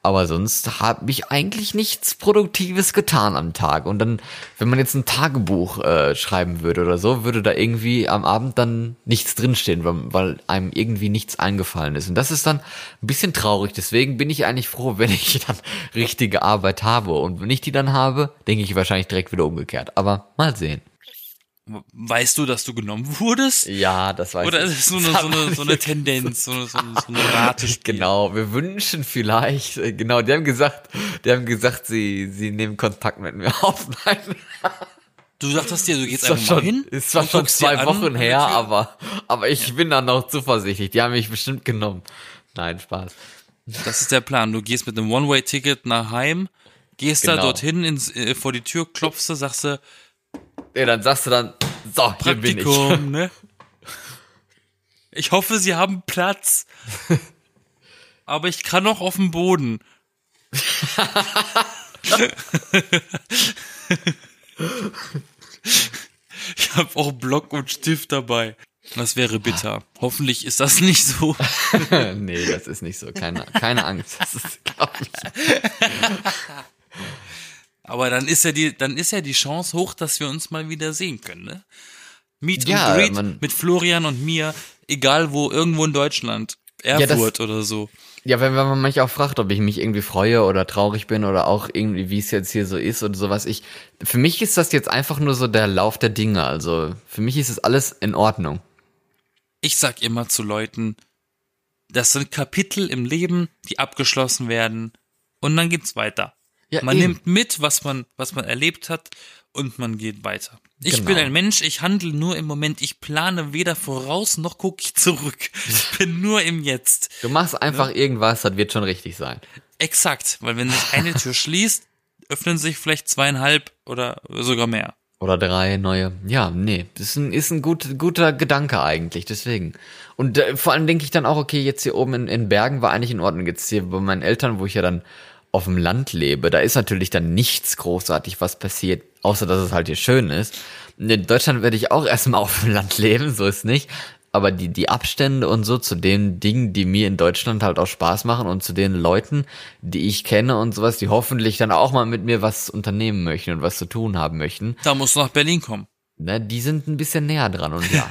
Aber sonst habe ich eigentlich nichts Produktives getan am Tag. Und dann, wenn man jetzt ein Tagebuch äh, schreiben würde oder so, würde da irgendwie am Abend dann nichts drinstehen, weil, weil einem irgendwie nichts eingefallen ist. Und das ist dann ein bisschen traurig. Deswegen bin ich eigentlich froh, wenn ich dann richtige Arbeit habe. Und wenn ich die dann habe, denke ich wahrscheinlich direkt wieder umgekehrt. Aber mal sehen. Weißt du, dass du genommen wurdest? Ja, das weiß Oder ich. ist es nur eine, so, eine, so eine Tendenz, so eine, so eine, so eine Rate? Genau, wir wünschen vielleicht, äh, genau, die haben gesagt, die haben gesagt, sie, sie nehmen Kontakt mit mir auf. Nein, Du dachtest dir, du gehst einfach mal schon, hin. ist zwar schon zwei Wochen her, aber, aber ich bin dann noch zuversichtlich. Die haben mich bestimmt genommen. Nein, Spaß. Das ist der Plan. Du gehst mit einem One-Way-Ticket nach Heim, gehst da Genau. dorthin ins, äh, vor die Tür, klopfst du, sagst du, Ja, dann sagst du dann, so, hier bin ich. Praktikum, ne? Ich hoffe, Sie haben Platz. Aber ich kann noch auf dem Boden. Ich habe auch Block und Stift dabei. Das wäre bitter. Hoffentlich ist das nicht so. nee, das ist nicht so. Keine, keine Angst. Das ist, glaub ich. Aber dann ist ja die, dann ist ja die Chance hoch, dass wir uns mal wieder sehen können, ne? Meet Ja, and Greet mit Florian und mir, egal wo, irgendwo in Deutschland. Erfurt oder so. Ja, wenn, wenn man mich auch fragt, ob ich mich irgendwie freue oder traurig bin oder auch irgendwie, wie es jetzt hier so ist oder sowas, ich, für mich ist das jetzt einfach nur so der Lauf der Dinge. Also, für mich ist es alles in Ordnung. Ich sag immer zu Leuten, das sind Kapitel im Leben, die abgeschlossen werden und dann geht's weiter. Ja, man eben. nimmt mit, was man, was man erlebt hat und man geht weiter. Ich Genau. bin ein Mensch, ich handle nur im Moment, ich plane weder voraus noch gucke ich zurück. Ich bin nur im Jetzt. Du machst einfach irgendwas, das wird schon richtig sein. Exakt, weil wenn sich eine Tür schließt, öffnen sich vielleicht zweieinhalb oder sogar mehr. Oder drei neue. Ja, nee, das ist ein, ist ein gut, guter Gedanke eigentlich, deswegen. Und äh, vor allem denke ich dann auch, okay, jetzt hier oben in, in Bergen war eigentlich in Ordnung. Jetzt hier bei meinen Eltern, wo ich ja dann auf dem Land lebe, da ist natürlich dann nichts großartig, was passiert, außer dass es halt hier schön ist. In Deutschland werde ich auch erstmal auf dem Land leben, so ist nicht. Aber die, die Abstände und so zu den Dingen, die mir in Deutschland halt auch Spaß machen und zu den Leuten, die ich kenne und sowas, die hoffentlich dann auch mal mit mir was unternehmen möchten und was zu tun haben möchten, Da musst du nach Berlin kommen. ne, die sind ein bisschen näher dran und ja.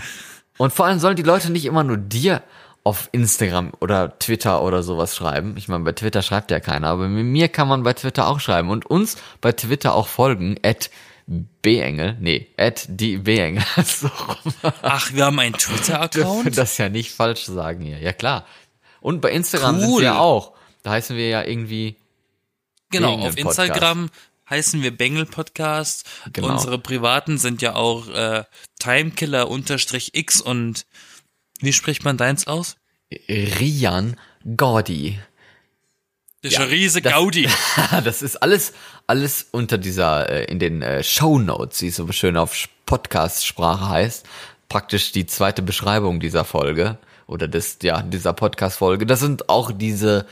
und vor allem sollen die Leute nicht immer nur dir auf Instagram oder Twitter oder sowas schreiben. Ich meine, bei Twitter schreibt ja keiner, aber mit mir kann man bei Twitter auch schreiben und uns bei Twitter auch folgen, at B-Engel, nee, at die B-Engel. so. Ach, wir haben einen Dürfen Twitter-Account? das ja nicht falsch sagen hier. Ja klar. Und bei Instagram sind Cool. wir auch. Da heißen wir ja irgendwie Genau, auf. Instagram heißen wir Bengel Podcast. Genau. Unsere privaten sind ja auch äh, Timekiller-X und wie spricht man deins aus? Rian Gordi. Der Ja, Riese das- Gaudi. das ist alles, alles unter dieser, äh, in den äh, Show Notes, wie es so schön auf Podcast-Sprache heißt. Praktisch die zweite Beschreibung dieser Folge oder des, ja, dieser Podcast-Folge. Da sind auch diese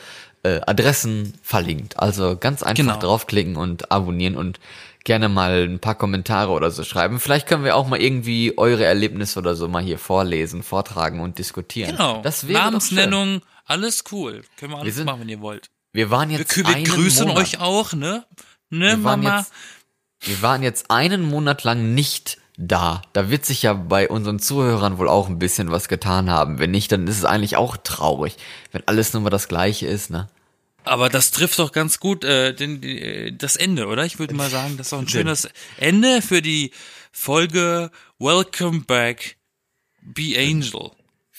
äh, Adressen verlinkt. Also ganz einfach Genau. draufklicken und abonnieren und gerne mal ein paar Kommentare oder so schreiben. Vielleicht können wir auch mal irgendwie eure Erlebnisse oder so mal hier vorlesen, vortragen und diskutieren. Genau. Das wäre. Namensnennung, alles cool. Können wir alles sind- machen, wenn ihr wollt. Wir waren Wir, jetzt wir einen grüßen Monat. euch auch, ne? Ne, Wir Mama? jetzt, wir waren jetzt einen Monat lang nicht da. Da wird sich ja bei unseren Zuhörern wohl auch ein bisschen was getan haben. Wenn nicht, dann ist es eigentlich auch traurig, wenn alles nur mal das Gleiche ist, ne? Aber das trifft doch ganz gut äh, den, die, äh, das Ende, oder? Ich würde mal sagen, das ist doch ein schönes Ende für die Folge Welcome Back, Be Angel.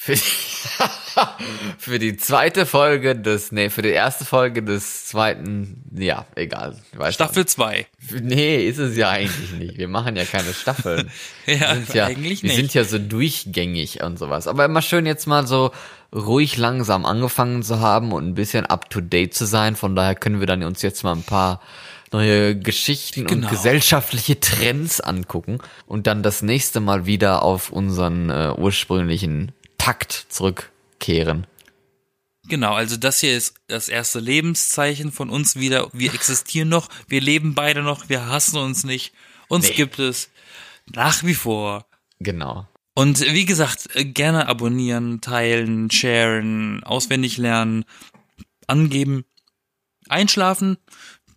Für die, für die zweite Folge des, nee, für die erste Folge des zweiten, ja, egal. Staffel 2. schon. Nee, ist es ja eigentlich nicht. Wir machen ja keine Staffeln. Ja, wir sind ja, eigentlich wir nicht. sind ja so durchgängig und sowas. Aber immer schön jetzt mal so ruhig langsam angefangen zu haben und ein bisschen up to date zu sein. Von daher können wir dann uns jetzt mal ein paar neue Geschichten Genau. und gesellschaftliche Trends angucken und dann das nächste Mal wieder auf unseren äh, ursprünglichen Takt zurückkehren. Genau, also das hier ist das erste Lebenszeichen von uns wieder. Wir existieren noch, wir leben beide noch, wir hassen uns nicht. Uns Nee. gibt es nach wie vor. Genau. Und wie gesagt, äh, gerne abonnieren, teilen, sharen, auswendig lernen, angeben, einschlafen.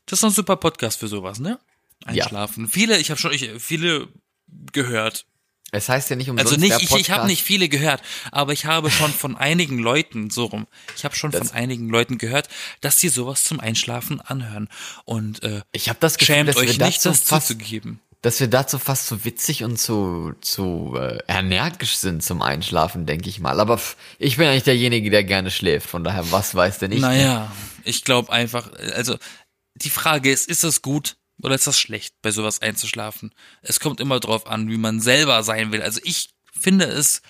Das ist ein super Podcast für sowas, ne? Ja. Einschlafen. Viele, ich habe schon ich, viele gehört. Es heißt ja nicht umsonst Also nicht, ich, ich habe nicht viele gehört, aber ich habe schon von einigen Leuten, so rum, ich habe schon von einigen Leuten gehört, dass sie sowas zum Einschlafen anhören. Und äh, Ich habe das Gefühl, schämt dass wir euch nicht, dazu das fast zuzugeben. dass wir dazu fast zu witzig und zu, zu äh, energisch sind zum Einschlafen, denke ich mal. Aber ich bin eigentlich derjenige, der gerne schläft. Von daher, was weiß denn ich? Naja, ich glaube einfach, also die Frage ist, ist es gut oder ist das schlecht, bei sowas einzuschlafen? Es kommt immer drauf an, wie man selber sein will. Also ich finde es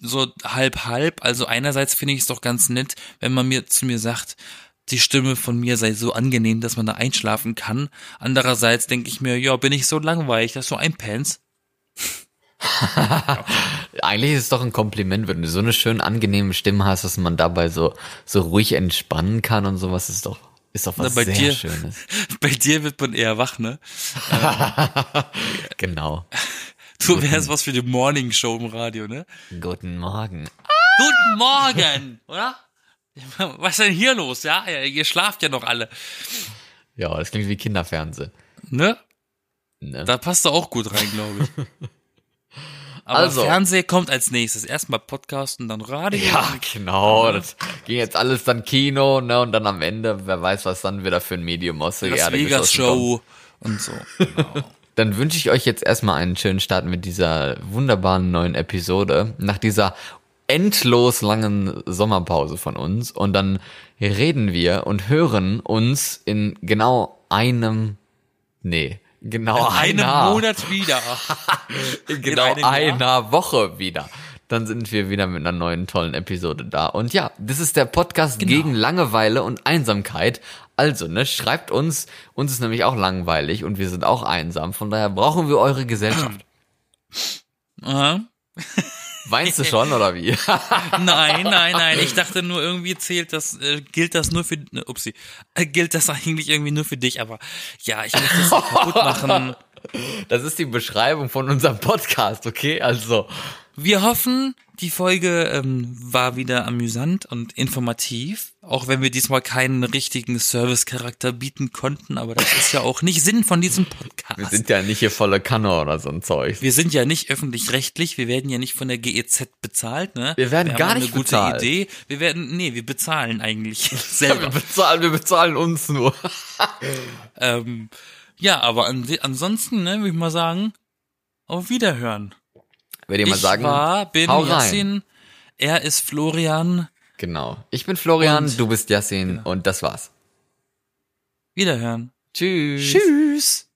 so halb halb. Also einerseits finde ich es doch ganz nett, wenn man mir zu mir sagt, die Stimme von mir sei so angenehm, dass man da einschlafen kann. Andererseits denke ich mir, ja, bin ich so langweilig, dass du einpennst. Eigentlich ist es doch ein Kompliment, wenn du so eine schön angenehme Stimme hast, dass man dabei so, so ruhig entspannen kann und sowas. Ist doch, ist doch was Na, bei sehr dir- Schönes. Bei dir wird man eher wach, ne? Genau. Du wärst was für die Morning Show im Radio, ne? Guten Morgen. Guten Morgen, oder? Was ist denn hier los, ja? Ja, Ihr schlaft ja noch alle, Ja, das klingt wie Kinderfernsehen. ne? Ne? Da passt du auch gut rein, glaube ich. Aber Also. Fernseh kommt als nächstes. Erstmal Podcast und dann Radio. Ja, genau. Das ging jetzt alles dann Kino, ne? Und dann am Ende, wer weiß, was dann wieder für ein Medium aus der Las Erde Vegas geschossen kommt. Show und so. Genau. Dann wünsche ich euch jetzt erstmal einen schönen Start mit dieser wunderbaren neuen Episode. Nach dieser endlos langen Sommerpause von uns. Und dann reden wir und hören uns in genau einem, nee, genau Einen einer, Monat wieder. in genau einem Jahr. einer Woche wieder. Dann sind wir wieder mit einer neuen tollen Episode da. Und ja, das ist der Podcast Genau. gegen Langeweile und Einsamkeit. Also, ne, schreibt uns, uns ist nämlich auch langweilig und wir sind auch einsam. Von daher brauchen wir eure Gesellschaft. Aha. Weinst du schon oder wie? Nein, nein, nein. Ich dachte nur, irgendwie zählt das, äh, gilt das nur für, ne, upsie, äh, gilt das eigentlich irgendwie nur für dich, aber ja, ich möchte es kaputt machen. Das ist die Beschreibung von unserem Podcast, okay? Also, Wir hoffen, die Folge ähm, war wieder amüsant und informativ, auch wenn wir diesmal keinen richtigen Service-Charakter bieten konnten, aber das ist ja auch nicht Sinn von diesem Podcast. Wir sind ja nicht hier volle Kanne oder so ein Zeug. Wir sind ja nicht öffentlich-rechtlich, wir werden ja nicht von der GEZ bezahlt, ne? Wir werden haben gar eine nicht gute bezahlt. Idee. Wir werden, nee, wir bezahlen eigentlich Wir selber. bezahlen, wir bezahlen uns nur. ähm, ja, aber an, ansonsten, ne, würde ich mal sagen, auf Wiederhören. Würde ich mal ich sagen, war, bin hau rein. Yassin, er ist Florian. Genau. Ich bin Florian, Und- du bist Yassin und das war's. Wiederhören. Tschüss. Tschüss.